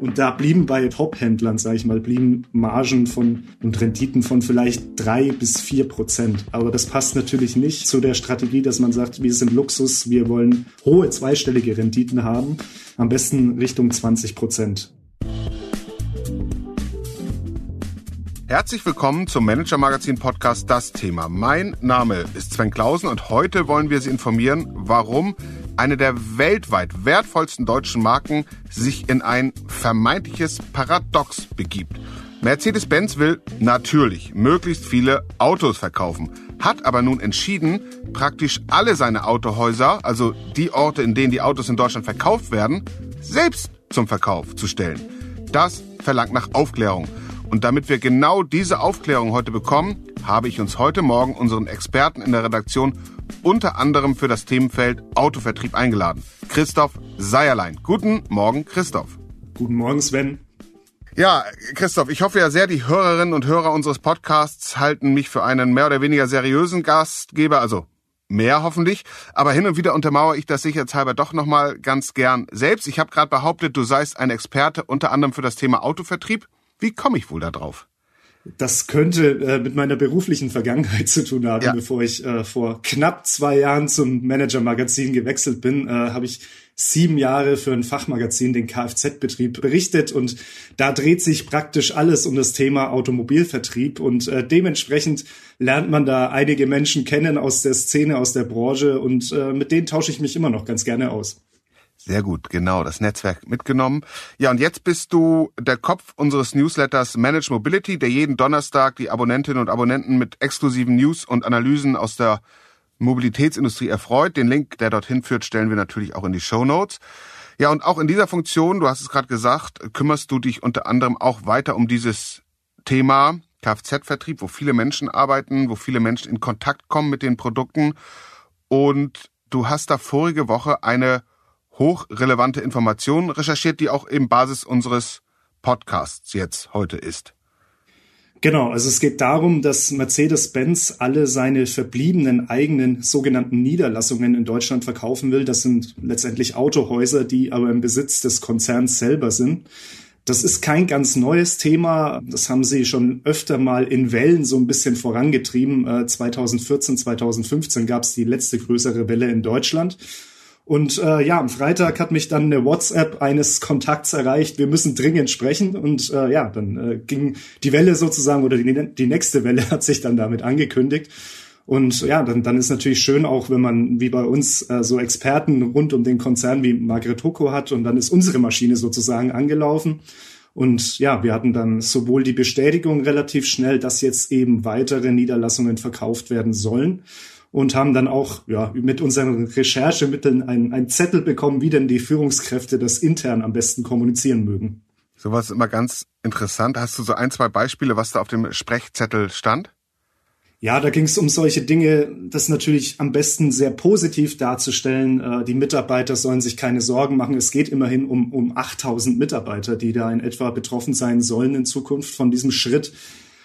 Und da blieben bei Top-Händlern, sage ich mal, blieben Margen von und Renditen von vielleicht drei bis vier Prozent. Aber das passt natürlich nicht zu der Strategie, dass man sagt, wir sind Luxus, wir wollen hohe zweistellige Renditen haben, am besten Richtung 20 Prozent. Herzlich willkommen zum Manager Magazin Podcast Das Thema. Mein Name ist Sven Klausen und heute wollen wir Sie informieren, warum eine der weltweit wertvollsten deutschen Marken sich in ein vermeintliches Paradox begibt. Mercedes-Benz will natürlich möglichst viele Autos verkaufen, hat aber nun entschieden, praktisch alle seine Autohäuser, also die Orte, in denen die Autos in Deutschland verkauft werden, selbst zum Verkauf zu stellen. Das verlangt nach Aufklärung. Und damit wir genau diese Aufklärung heute bekommen, habe ich uns heute Morgen unseren Experten in der Redaktion unter anderem für das Themenfeld Autovertrieb eingeladen. Christoph Seierlein. Guten Morgen, Christoph. Guten Morgen, Sven. Ja, Christoph, ich hoffe ja sehr, die Hörerinnen und Hörer unseres Podcasts halten mich für einen mehr oder weniger seriösen Gastgeber, also mehr hoffentlich. Aber hin und wieder untermauere ich das sicherheitshalber doch nochmal ganz gern selbst. Ich habe gerade behauptet, du seist ein Experte unter anderem für das Thema Autovertrieb. Wie komme ich wohl da drauf? Das könnte äh, mit meiner beruflichen Vergangenheit zu tun haben. Ja. Bevor ich äh, vor knapp zwei Jahren zum Manager-Magazin gewechselt bin, äh, habe ich sieben Jahre für ein Fachmagazin, den Kfz-Betrieb, berichtet und da dreht sich praktisch alles um das Thema Automobilvertrieb und äh, dementsprechend lernt man da einige Menschen kennen aus der Szene, aus der Branche und äh, mit denen tausche ich mich immer noch ganz gerne aus. Sehr gut, genau, das Netzwerk mitgenommen. Ja, und jetzt bist du der Kopf unseres Newsletters Manage Mobility, der jeden Donnerstag die Abonnentinnen und Abonnenten mit exklusiven News und Analysen aus der Mobilitätsindustrie erfreut. Den Link, der dorthin führt, stellen wir natürlich auch in die Show Notes. Ja, und auch in dieser Funktion, du hast es gerade gesagt, kümmerst du dich unter anderem auch weiter um dieses Thema Kfz-Vertrieb, wo viele Menschen arbeiten, wo viele Menschen in Kontakt kommen mit den Produkten. Und du hast da vorige Woche eine hochrelevante Informationen recherchiert, die auch eben Basis unseres Podcasts jetzt heute ist. Genau, also es geht darum, dass Mercedes-Benz alle seine verbliebenen eigenen sogenannten Niederlassungen in Deutschland verkaufen will. Das sind letztendlich Autohäuser, die aber im Besitz des Konzerns selber sind. Das ist kein ganz neues Thema. Das haben sie schon öfter mal in Wellen so ein bisschen vorangetrieben. 2014, äh, 2015 gab es die letzte größere Welle in Deutschland. Und äh, ja, am Freitag hat mich dann eine WhatsApp eines Kontakts erreicht, wir müssen dringend sprechen. Und äh, ja, dann äh, ging die Welle sozusagen oder die, die nächste Welle hat sich dann damit angekündigt. Und ja, dann, dann ist natürlich schön auch, wenn man wie bei uns äh, so Experten rund um den Konzern wie Margret Hucko hat und dann ist unsere Maschine sozusagen angelaufen. Und ja, wir hatten dann sowohl die Bestätigung relativ schnell, dass jetzt eben weitere Niederlassungen verkauft werden sollen und haben dann auch ja, mit unseren Recherchemitteln einen, einen Zettel bekommen, wie denn die Führungskräfte das intern am besten kommunizieren mögen. Sowas ist immer ganz interessant. Hast du so ein, zwei Beispiele, was da auf dem Sprechzettel stand? Ja, da ging es um solche Dinge, das natürlich am besten sehr positiv darzustellen. Äh, die Mitarbeiter sollen sich keine Sorgen machen. Es geht immerhin um, um 8000 Mitarbeiter, die da in etwa betroffen sein sollen in Zukunft von diesem Schritt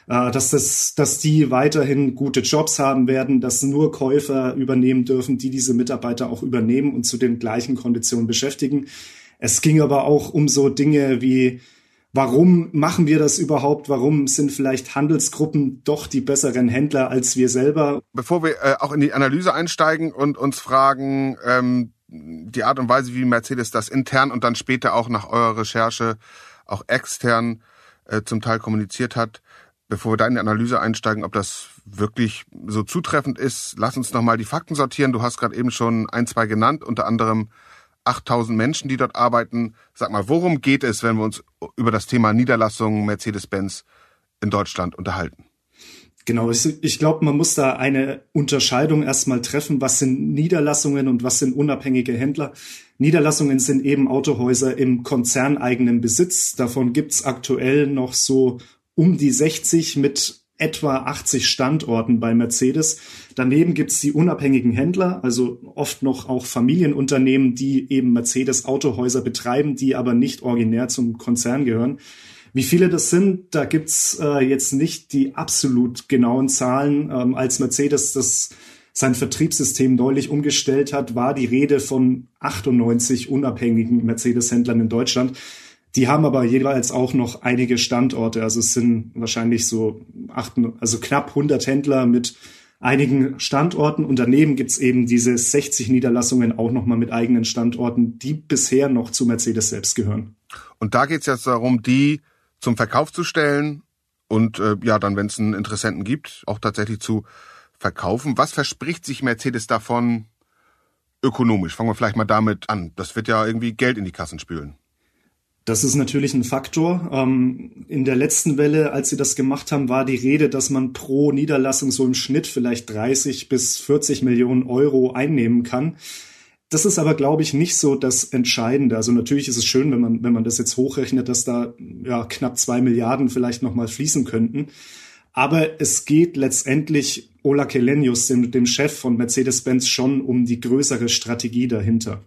äh, dass, das, dass die weiterhin gute Jobs haben werden, dass nur Käufer übernehmen dürfen, die diese Mitarbeiter auch übernehmen und zu den gleichen Konditionen beschäftigen. Es ging aber auch um so Dinge wie, warum machen wir das überhaupt? Warum sind vielleicht Handelsgruppen doch die besseren Händler als wir selber? Bevor wir äh, auch in die Analyse einsteigen und uns fragen, ähm, die Art und Weise, wie Mercedes das intern und dann später auch nach eurer Recherche auch extern äh, zum Teil kommuniziert hat, bevor wir da in die Analyse einsteigen, ob das wirklich so zutreffend ist, lass uns nochmal die Fakten sortieren. Du hast gerade eben schon ein, zwei genannt, unter anderem 8000 Menschen, die dort arbeiten. Sag mal, worum geht es, wenn wir uns über das Thema Niederlassungen Mercedes-Benz in Deutschland unterhalten? Genau, ich, ich glaube, man muss da eine Unterscheidung erstmal treffen. Was sind Niederlassungen und was sind unabhängige Händler? Niederlassungen sind eben Autohäuser im konzerneigenen Besitz. Davon gibt's aktuell noch so um die 60 mit etwa 80 Standorten bei Mercedes. Daneben gibt's die unabhängigen Händler, also oft noch auch Familienunternehmen, die eben Mercedes Autohäuser betreiben, die aber nicht originär zum Konzern gehören. Wie viele das sind, da gibt's äh, jetzt nicht die absolut genauen Zahlen. Ähm, als Mercedes das sein Vertriebssystem neulich umgestellt hat, war die Rede von 98 unabhängigen Mercedes-Händlern in Deutschland. Die haben aber jeweils auch noch einige Standorte. Also es sind wahrscheinlich so acht, also knapp 100 Händler mit einigen Standorten. Und daneben gibt's eben diese 60 Niederlassungen auch nochmal mit eigenen Standorten, die bisher noch zu Mercedes selbst gehören. Und da geht's jetzt darum, die zum Verkauf zu stellen und äh, ja, dann, wenn es einen Interessenten gibt, auch tatsächlich zu verkaufen. Was verspricht sich Mercedes davon ökonomisch? Fangen wir vielleicht mal damit an. Das wird ja irgendwie Geld in die Kassen spülen. Das ist natürlich ein Faktor. Ähm, in der letzten Welle, als sie das gemacht haben, war die Rede, dass man pro Niederlassung so im Schnitt vielleicht 30 bis 40 Millionen Euro einnehmen kann. Das ist aber, glaube ich, nicht so das Entscheidende. Also natürlich ist es schön, wenn man, wenn man das jetzt hochrechnet, dass da ja knapp zwei Milliarden vielleicht nochmal fließen könnten. Aber es geht letztendlich Ola Kelenius, dem, dem Chef von Mercedes-Benz, schon um die größere Strategie dahinter.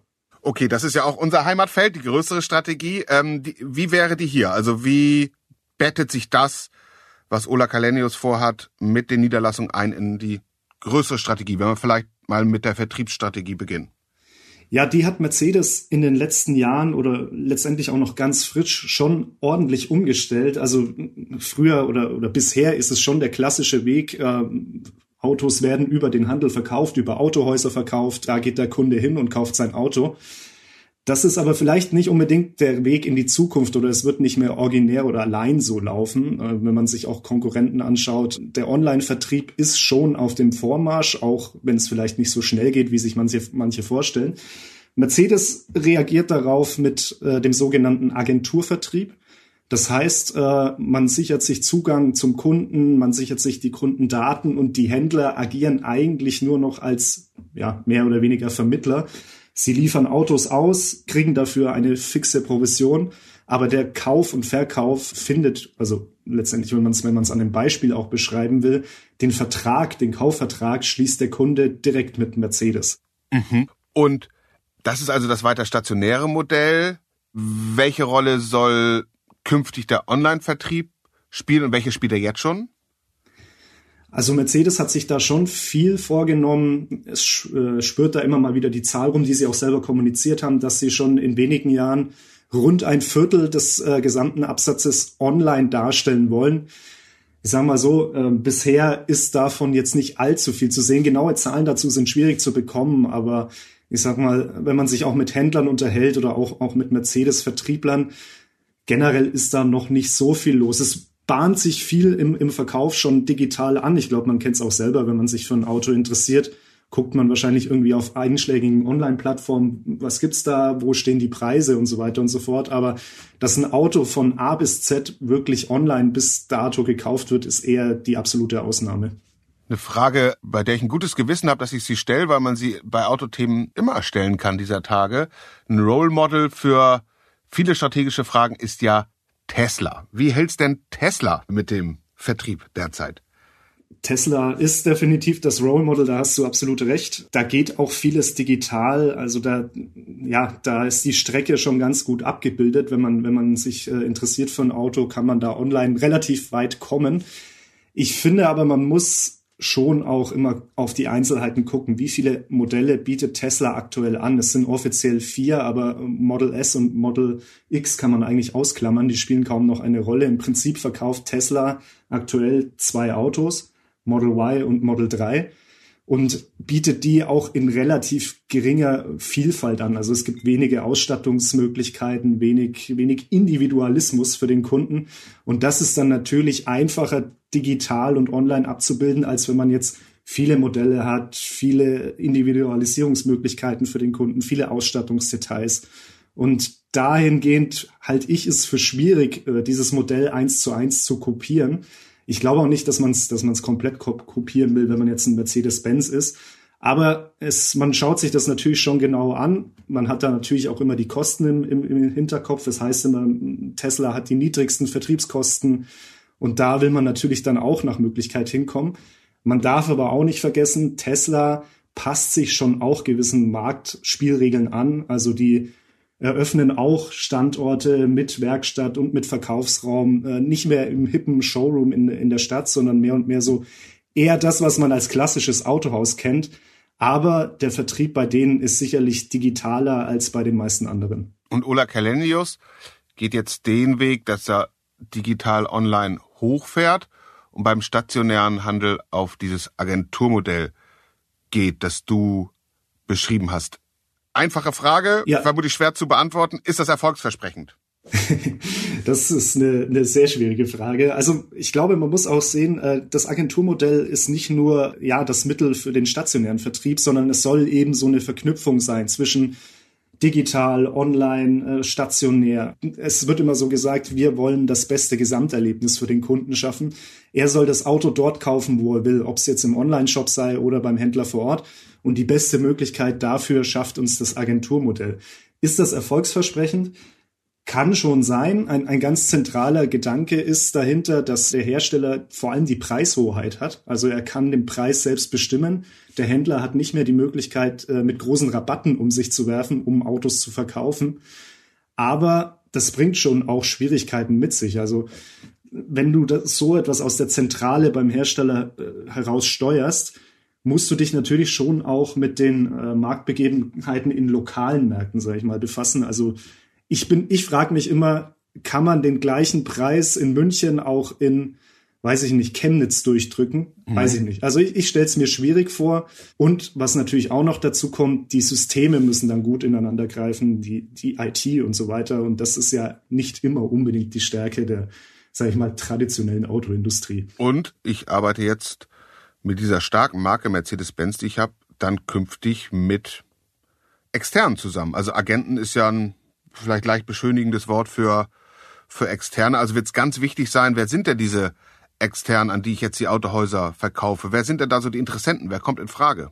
Okay, das ist ja auch unser Heimatfeld, die größere Strategie. Ähm, die, wie wäre die hier? Also wie bettet sich das, was Ola Kalenius vorhat, mit den Niederlassungen ein in die größere Strategie? Wenn wir vielleicht mal mit der Vertriebsstrategie beginnen. Ja, die hat Mercedes in den letzten Jahren oder letztendlich auch noch ganz frisch schon ordentlich umgestellt. Also früher oder, oder bisher ist es schon der klassische Weg. Äh, Autos werden über den Handel verkauft, über Autohäuser verkauft. Da geht der Kunde hin und kauft sein Auto. Das ist aber vielleicht nicht unbedingt der Weg in die Zukunft oder es wird nicht mehr originär oder allein so laufen, äh, wenn man sich auch Konkurrenten anschaut. Der Online-Vertrieb ist schon auf dem Vormarsch, auch wenn es vielleicht nicht so schnell geht, wie sich manche, manche vorstellen. Mercedes reagiert darauf mit äh, dem sogenannten Agenturvertrieb. Das heißt, äh, man sichert sich Zugang zum Kunden, man sichert sich die Kundendaten und die Händler agieren eigentlich nur noch als ja, mehr oder weniger Vermittler. Sie liefern Autos aus, kriegen dafür eine fixe Provision, aber der Kauf und Verkauf findet, also letztendlich, wenn man es wenn an dem Beispiel auch beschreiben will, den Vertrag, den Kaufvertrag schließt der Kunde direkt mit Mercedes. Mhm. Und das ist also das weiter stationäre Modell. Welche Rolle soll künftig der Online-Vertrieb spielen und welche spielt er jetzt schon? Also Mercedes hat sich da schon viel vorgenommen. Es äh, spürt da immer mal wieder die Zahl rum, die sie auch selber kommuniziert haben, dass sie schon in wenigen Jahren rund ein Viertel des äh, gesamten Absatzes online darstellen wollen. Ich sage mal so, äh, bisher ist davon jetzt nicht allzu viel zu sehen. Genaue Zahlen dazu sind schwierig zu bekommen, aber ich sag mal, wenn man sich auch mit Händlern unterhält oder auch, auch mit Mercedes-Vertrieblern, generell ist da noch nicht so viel los. Es bahnt sich viel im, im Verkauf schon digital an. Ich glaube, man kennt es auch selber, wenn man sich für ein Auto interessiert, guckt man wahrscheinlich irgendwie auf einschlägigen Online-Plattformen, was gibt's da, wo stehen die Preise und so weiter und so fort. Aber dass ein Auto von A bis Z wirklich online bis dato gekauft wird, ist eher die absolute Ausnahme. Eine Frage, bei der ich ein gutes Gewissen habe, dass ich sie stelle, weil man sie bei Autothemen immer stellen kann dieser Tage. Ein Role Model für viele strategische Fragen ist ja Tesla. Wie hält's denn Tesla mit dem Vertrieb derzeit? Tesla ist definitiv das Role Model, da hast du absolut recht. Da geht auch vieles digital, also da, ja, da ist die Strecke schon ganz gut abgebildet. Wenn man, wenn man sich äh, interessiert für ein Auto, kann man da online relativ weit kommen. Ich finde aber, man muss schon auch immer auf die Einzelheiten gucken. Wie viele Modelle bietet Tesla aktuell an? Es sind offiziell vier, aber Model S und Model X kann man eigentlich ausklammern. Die spielen kaum noch eine Rolle. Im Prinzip verkauft Tesla aktuell zwei Autos, Model Y und Model 3 und bietet die auch in relativ geringer Vielfalt an. Also es gibt wenige Ausstattungsmöglichkeiten, wenig, wenig Individualismus für den Kunden. Und das ist dann natürlich einfacher digital und online abzubilden, als wenn man jetzt viele Modelle hat, viele Individualisierungsmöglichkeiten für den Kunden, viele Ausstattungsdetails. Und dahingehend halte ich es für schwierig, äh, dieses Modell eins zu eins zu kopieren. Ich glaube auch nicht, dass man es dass man's komplett kopieren will, wenn man jetzt ein Mercedes-Benz ist. Aber es, man schaut sich das natürlich schon genau an. Man hat da natürlich auch immer die Kosten im, im, im Hinterkopf. Das heißt immer, Tesla hat die niedrigsten Vertriebskosten. Und da will man natürlich dann auch nach Möglichkeit hinkommen. Man darf aber auch nicht vergessen, Tesla passt sich schon auch gewissen Marktspielregeln an. Also die eröffnen auch Standorte mit Werkstatt und mit Verkaufsraum, äh, nicht mehr im hippen Showroom in, in der Stadt, sondern mehr und mehr so eher das, was man als klassisches Autohaus kennt. Aber der Vertrieb bei denen ist sicherlich digitaler als bei den meisten anderen. Und Ola Kalenius geht jetzt den Weg, dass er digital online hochfährt und beim stationären Handel auf dieses Agenturmodell geht, das du beschrieben hast. Einfache Frage, ja. vermutlich schwer zu beantworten. Ist das erfolgsversprechend? das ist eine, eine sehr schwierige Frage. Also ich glaube, man muss auch sehen, äh, das Agenturmodell ist nicht nur ja das Mittel für den stationären Vertrieb, sondern es soll eben so eine Verknüpfung sein zwischen digital, online, äh, stationär. Es wird immer so gesagt, wir wollen das beste Gesamterlebnis für den Kunden schaffen. Er soll das Auto dort kaufen, wo er will, ob es jetzt im Online-Shop sei oder beim Händler vor Ort. Und die beste Möglichkeit dafür schafft uns das Agenturmodell. Ist das erfolgsversprechend? Kann schon sein. Ein, ein ganz zentraler Gedanke ist dahinter, dass der Hersteller vor allem die Preishoheit hat. Also er kann den Preis selbst bestimmen. Der Händler hat nicht mehr die Möglichkeit, äh, mit großen Rabatten um sich zu werfen, um Autos zu verkaufen. Aber das bringt schon auch Schwierigkeiten mit sich. Also wenn du so etwas aus der Zentrale beim Hersteller äh, heraus steuerst, musst du dich natürlich schon auch mit den äh, Marktbegebenheiten in lokalen Märkten, sage ich mal, befassen. Also ich bin, ich frage mich immer, kann man den gleichen Preis in München auch in, weiß ich nicht, Chemnitz durchdrücken? Mhm. Weiß ich nicht. Also ich, ich stelle es mir schwierig vor. Und was natürlich auch noch dazu kommt, die Systeme müssen dann gut ineinander greifen, die, die IT und so weiter. Und das ist ja nicht immer unbedingt die Stärke der, sage ich mal, traditionellen Autoindustrie. Und ich arbeite jetzt mit dieser starken Marke Mercedes-Benz, die ich habe, dann künftig mit externen zusammen. Also Agenten ist ja ein vielleicht leicht beschönigendes Wort für, für Externe. Also wird es ganz wichtig sein, wer sind denn diese Externen, an die ich jetzt die Autohäuser verkaufe? Wer sind denn da so die Interessenten? Wer kommt in Frage?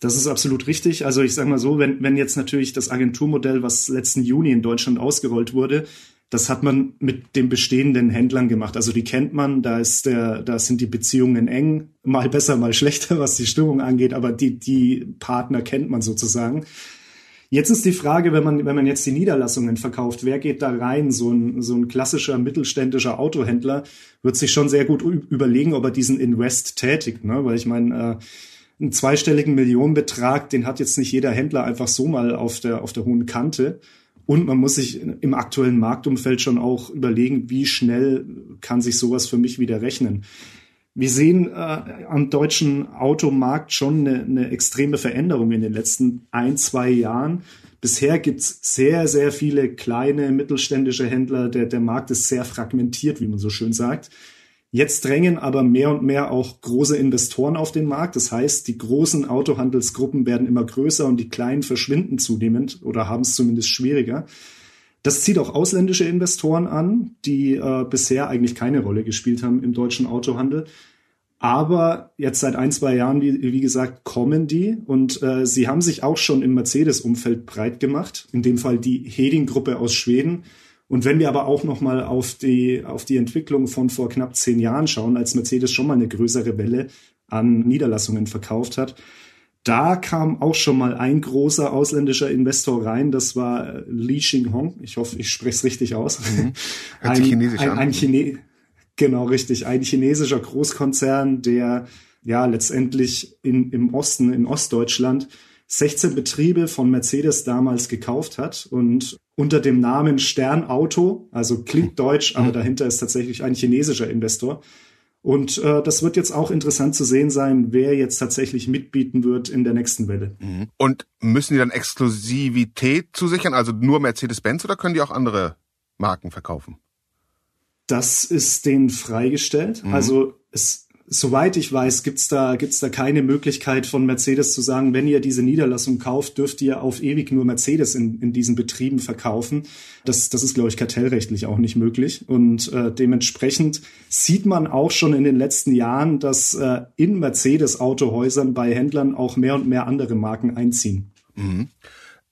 Das ist absolut richtig. Also ich sage mal so, wenn, wenn jetzt natürlich das Agenturmodell, was letzten Juni in Deutschland ausgerollt wurde, das hat man mit den bestehenden Händlern gemacht. Also die kennt man, da ist der, da sind die Beziehungen eng, mal besser, mal schlechter, was die Stimmung angeht, aber die, die Partner kennt man sozusagen. Jetzt ist die Frage, wenn man, wenn man jetzt die Niederlassungen verkauft, wer geht da rein? So ein, so ein klassischer mittelständischer Autohändler wird sich schon sehr gut überlegen, ob er diesen Invest tätigt, ne? Weil ich meine, äh, einen zweistelligen Millionenbetrag, den hat jetzt nicht jeder Händler einfach so mal auf der, auf der hohen Kante. Und man muss sich im aktuellen Marktumfeld schon auch überlegen, wie schnell kann sich sowas für mich wieder rechnen. Wir sehen äh, am deutschen Automarkt schon eine, eine extreme Veränderung in den letzten ein, zwei Jahren. Bisher gibt's sehr, sehr viele kleine mittelständische Händler. Der, der Markt ist sehr fragmentiert, wie man so schön sagt. Jetzt drängen aber mehr und mehr auch große Investoren auf den Markt. Das heißt, die großen Autohandelsgruppen werden immer größer und die kleinen verschwinden zunehmend oder haben es zumindest schwieriger. Das zieht auch ausländische Investoren an, die äh, bisher eigentlich keine Rolle gespielt haben im deutschen Autohandel. Aber jetzt seit ein, zwei Jahren, wie, wie gesagt, kommen die und äh, sie haben sich auch schon im Mercedes-Umfeld breit gemacht. In dem Fall die Heding-Gruppe aus Schweden. Und wenn wir aber auch noch mal auf die, auf die Entwicklung von vor knapp zehn Jahren schauen, als Mercedes schon mal eine größere Welle an Niederlassungen verkauft hat, da kam auch schon mal ein großer ausländischer Investor rein. Das war Li Xinghong. Ich hoffe, ich spreche es richtig aus. Mhm. Ein, Chinesisch ein, ein, Chine genau richtig, ein chinesischer Großkonzern, der ja letztendlich in, im Osten, in Ostdeutschland 16 Betriebe von Mercedes damals gekauft hat und unter dem Namen Stern Auto, also klingt deutsch, aber mhm. dahinter ist tatsächlich ein chinesischer Investor, und äh, das wird jetzt auch interessant zu sehen sein, wer jetzt tatsächlich mitbieten wird in der nächsten Welle. Mhm. Und müssen die dann Exklusivität zusichern, also nur Mercedes-Benz oder können die auch andere Marken verkaufen? Das ist denen freigestellt. Mhm. Also es soweit ich weiß, gibt's da, gibt's da keine Möglichkeit von Mercedes zu sagen, wenn ihr diese Niederlassung kauft, dürft ihr auf ewig nur Mercedes in, in diesen Betrieben verkaufen. Das, das ist, glaube ich, kartellrechtlich auch nicht möglich. Und äh, dementsprechend sieht man auch schon in den letzten Jahren, dass äh, in Mercedes-Autohäusern bei Händlern auch mehr und mehr andere Marken einziehen. Mhm.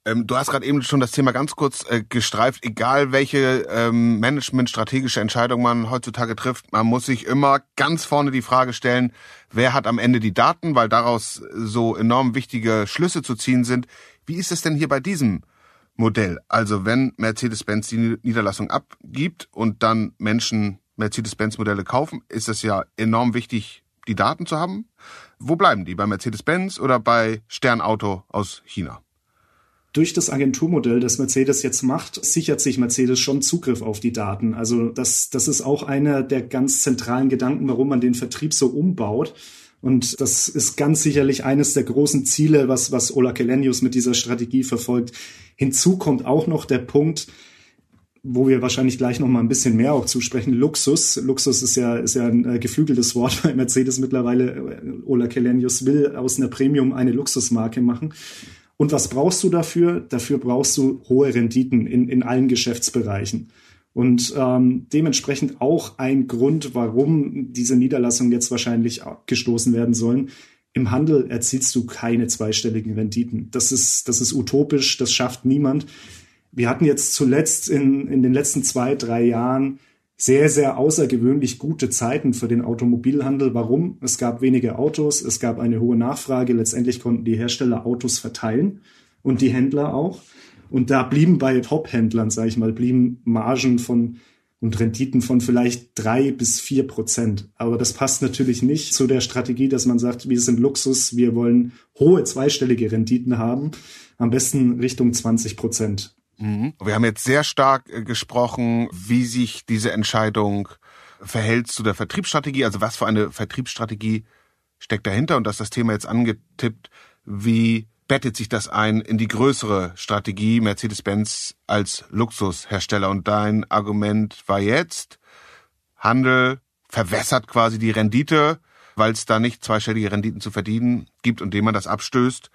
Ähm, du hast gerade eben schon das Thema ganz kurz äh, gestreift. Egal welche ähm, Management-strategische Entscheidung man heutzutage trifft, man muss sich immer ganz vorne die Frage stellen, wer hat am Ende die Daten, weil daraus so enorm wichtige Schlüsse zu ziehen sind. Wie ist es denn hier bei diesem Modell? Also wenn Mercedes-Benz die Niederlassung abgibt und dann Menschen Mercedes-Benz-Modelle kaufen, ist es ja enorm wichtig, die Daten zu haben. Wo bleiben die? Bei Mercedes-Benz oder bei Sternauto aus China? Durch das Agenturmodell, das Mercedes jetzt macht, sichert sich Mercedes schon Zugriff auf die Daten. Also das, das ist auch einer der ganz zentralen Gedanken, warum man den Vertrieb so umbaut. Und das ist ganz sicherlich eines der großen Ziele, was, was Ola Kelenius mit dieser Strategie verfolgt. Hinzu kommt auch noch der Punkt, wo wir wahrscheinlich gleich noch mal ein bisschen mehr auch zusprechen. Luxus. Luxus ist ja, ist ja ein äh, geflügeltes Wort bei Mercedes mittlerweile. Äh, Ola Kelenius will aus einer Premium eine Luxusmarke machen. Und was brauchst du dafür? Dafür brauchst du hohe Renditen in, in allen Geschäftsbereichen. Und ähm, dementsprechend auch ein Grund, warum diese Niederlassungen jetzt wahrscheinlich gestoßen werden sollen. Im Handel erzielst du keine zweistelligen Renditen. Das ist, das ist utopisch, das schafft niemand. Wir hatten jetzt zuletzt in, in den letzten zwei, drei Jahren sehr, sehr außergewöhnlich gute Zeiten für den Automobilhandel. Warum? Es gab wenige Autos, es gab eine hohe Nachfrage. Letztendlich konnten die Hersteller Autos verteilen und die Händler auch. Und da blieben bei Top-Händlern, sage ich mal, blieben Margen von und Renditen von vielleicht drei bis vier Prozent. Aber das passt natürlich nicht zu der Strategie, dass man sagt, wir sind Luxus, wir wollen hohe zweistellige Renditen haben, am besten Richtung 20 Prozent. Mhm. Wir haben jetzt sehr stark äh, gesprochen, wie sich diese Entscheidung verhält zu der Vertriebsstrategie, also was für eine Vertriebsstrategie steckt dahinter und dass das Thema jetzt angetippt, wie bettet sich das ein in die größere Strategie Mercedes-Benz als Luxushersteller? Und dein Argument war jetzt, Handel verwässert quasi die Rendite, weil es da nicht zweistellige Renditen zu verdienen gibt und dem man das abstößt.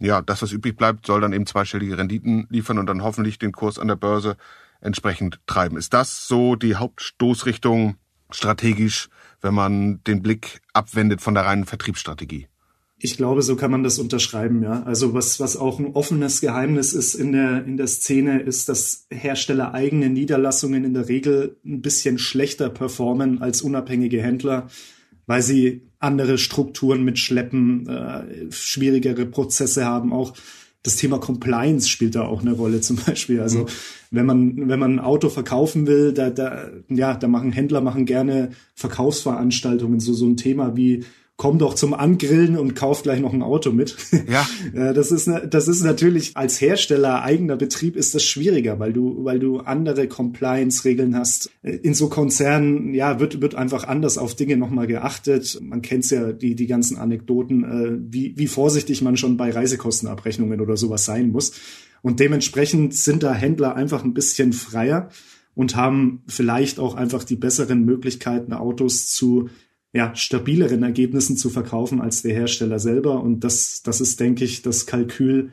Ja, das, was übrig bleibt, soll dann eben zweistellige Renditen liefern und dann hoffentlich den Kurs an der Börse entsprechend treiben. Ist das so die Hauptstoßrichtung strategisch, wenn man den Blick abwendet von der reinen Vertriebsstrategie? Ich glaube, so kann man das unterschreiben, ja. Also was, was auch ein offenes Geheimnis ist in der, in der Szene, ist, dass Hersteller eigene Niederlassungen in der Regel ein bisschen schlechter performen als unabhängige Händler, weil sie andere Strukturen mitschleppen, äh, schwierigere Prozesse haben. Auch das Thema Compliance spielt da auch eine Rolle zum Beispiel. Also mhm. wenn man wenn man ein Auto verkaufen will, da da ja da machen Händler machen gerne Verkaufsveranstaltungen so so ein Thema wie komm doch zum Angrillen und kauf gleich noch ein Auto mit. Ja. Das ist, das ist natürlich als Hersteller eigener Betrieb ist das schwieriger, weil du, weil du andere Compliance-Regeln hast. In so Konzernen, ja, wird, wird einfach anders auf Dinge nochmal geachtet. Man kennt ja die, die ganzen Anekdoten, äh, wie, wie vorsichtig man schon bei Reisekostenabrechnungen oder sowas sein muss. Und dementsprechend sind da Händler einfach ein bisschen freier und haben vielleicht auch einfach die besseren Möglichkeiten, Autos zu ja, stabileren Ergebnissen zu verkaufen als der Hersteller selber. Und das, das ist, denke ich, das Kalkül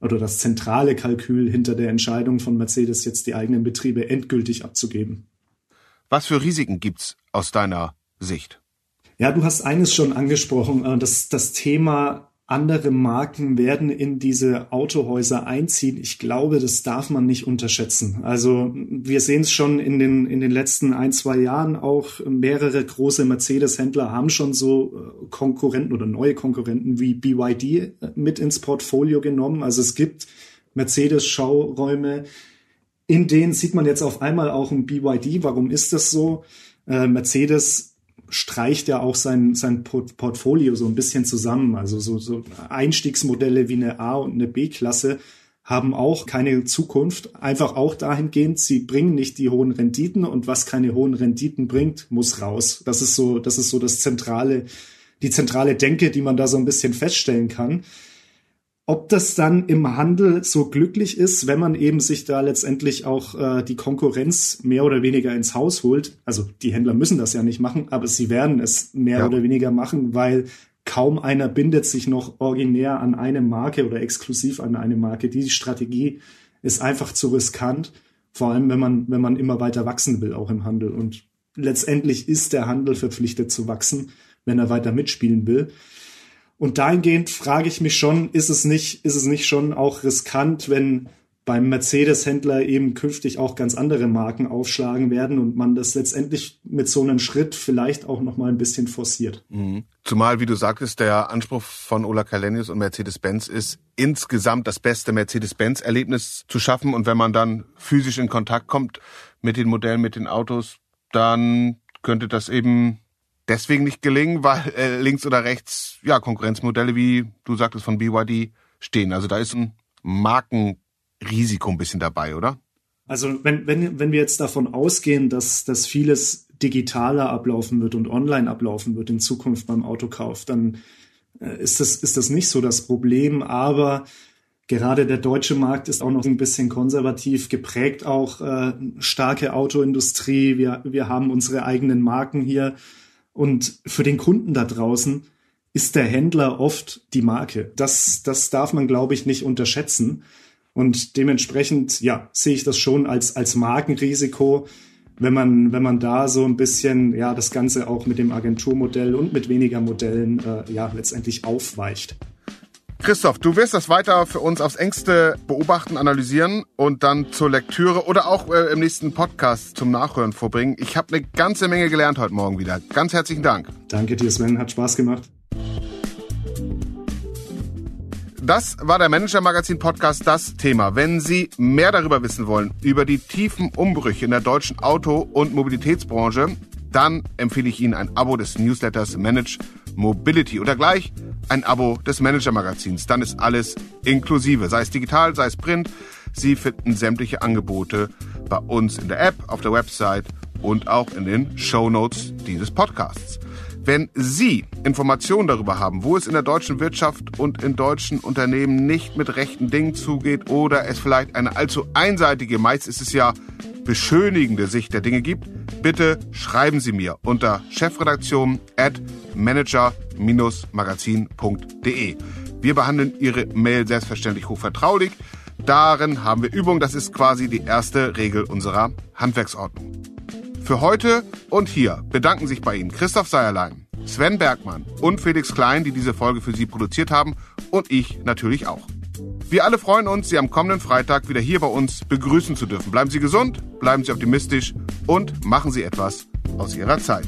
oder das zentrale Kalkül hinter der Entscheidung von Mercedes, jetzt die eigenen Betriebe endgültig abzugeben. Was für Risiken gibt's aus deiner Sicht? Ja, du hast eines schon angesprochen, äh, das, das Thema andere Marken werden in diese Autohäuser einziehen. Ich glaube, das darf man nicht unterschätzen. Also wir sehen es schon in den, in den letzten ein, zwei Jahren auch. Mehrere große Mercedes-Händler haben schon so äh, Konkurrenten oder neue Konkurrenten wie BYD äh, mit ins Portfolio genommen. Also es gibt Mercedes-Schauräume, in denen sieht man jetzt auf einmal auch ein BYD. Warum ist das so? Äh, Mercedes streicht ja auch sein, sein Portfolio so ein bisschen zusammen. Also so, so Einstiegsmodelle wie eine A- und eine B-Klasse haben auch keine Zukunft. Einfach auch dahingehend, sie bringen nicht die hohen Renditen und was keine hohen Renditen bringt, muss raus. Das ist so, das ist so das zentrale, die zentrale Denke, die man da so ein bisschen feststellen kann. Ob das dann im Handel so glücklich ist, wenn man eben sich da letztendlich auch äh, die Konkurrenz mehr oder weniger ins Haus holt. Also die Händler müssen das ja nicht machen, aber sie werden es mehr ja. oder weniger machen, weil kaum einer bindet sich noch originär an eine Marke oder exklusiv an eine Marke. Die Strategie ist einfach zu riskant, vor allem wenn man, wenn man immer weiter wachsen will, auch im Handel. Und letztendlich ist der Handel verpflichtet zu wachsen, wenn er weiter mitspielen will. Und dahingehend frage ich mich schon, ist es nicht, ist es nicht schon auch riskant, wenn beim Mercedes-Händler eben künftig auch ganz andere Marken aufschlagen werden und man das letztendlich mit so einem Schritt vielleicht auch noch mal ein bisschen forciert. Mhm. Zumal, wie du sagtest, der Anspruch von Ola Kalenius und Mercedes-Benz ist, insgesamt das beste Mercedes-Benz-Erlebnis zu schaffen. Und wenn man dann physisch in Kontakt kommt mit den Modellen, mit den Autos, dann könnte das eben deswegen nicht gelingen, weil äh, links oder rechts ja Konkurrenzmodelle wie du sagtest von BYD stehen. Also da ist ein Markenrisiko ein bisschen dabei, oder? Also wenn, wenn, wenn wir jetzt davon ausgehen, dass, dass vieles digitaler ablaufen wird und online ablaufen wird in Zukunft beim Autokauf, dann äh, ist, das, ist das nicht so das Problem. Aber gerade der deutsche Markt ist auch noch ein bisschen konservativ geprägt, auch äh, starke Autoindustrie. Wir, wir haben unsere eigenen Marken hier. Und für den Kunden da draußen ist der Händler oft die Marke. Das, das darf man, glaube ich, nicht unterschätzen. Und dementsprechend, ja, sehe ich das schon als, als Markenrisiko, wenn man, wenn man da so ein bisschen, ja, das Ganze auch mit dem Agenturmodell und mit weniger Modellen, äh, ja, letztendlich aufweicht. Christoph, du wirst das weiter für uns aufs engste beobachten, analysieren und dann zur Lektüre oder auch äh, im nächsten Podcast zum Nachhören vorbringen. Ich habe eine ganze Menge gelernt heute Morgen wieder. Ganz herzlichen Dank. Danke dir, Sven. Hat Spaß gemacht. Das war der Manager Magazin Podcast Das Thema. Wenn Sie mehr darüber wissen wollen, über die tiefen Umbrüche in der deutschen Auto- und Mobilitätsbranche, dann empfehle ich Ihnen ein Abo des Newsletters Manage Mobility oder gleich ein Abo des Manager Magazins. Dann ist alles inklusive, sei es digital, sei es print. Sie finden sämtliche Angebote bei uns in der App, auf der Website und auch in den Show Notes dieses Podcasts. Wenn Sie Informationen darüber haben, wo es in der deutschen Wirtschaft und in deutschen Unternehmen nicht mit rechten Dingen zugeht oder es vielleicht eine allzu einseitige, meist ist es ja beschönigende Sicht der Dinge gibt, bitte schreiben Sie mir unter chefredaktion at manager-magazin.de. Wir behandeln Ihre Mail selbstverständlich hochvertraulich. Darin haben wir Übung, das ist quasi die erste Regel unserer Handwerksordnung. Für heute und hier bedanken sich bei Ihnen Christoph Seierlein, Sven Bergmann und Felix Klein, die diese Folge für Sie produziert haben und ich natürlich auch. Wir alle freuen uns, Sie am kommenden Freitag wieder hier bei uns begrüßen zu dürfen. Bleiben Sie gesund, bleiben Sie optimistisch und machen Sie etwas aus Ihrer Zeit.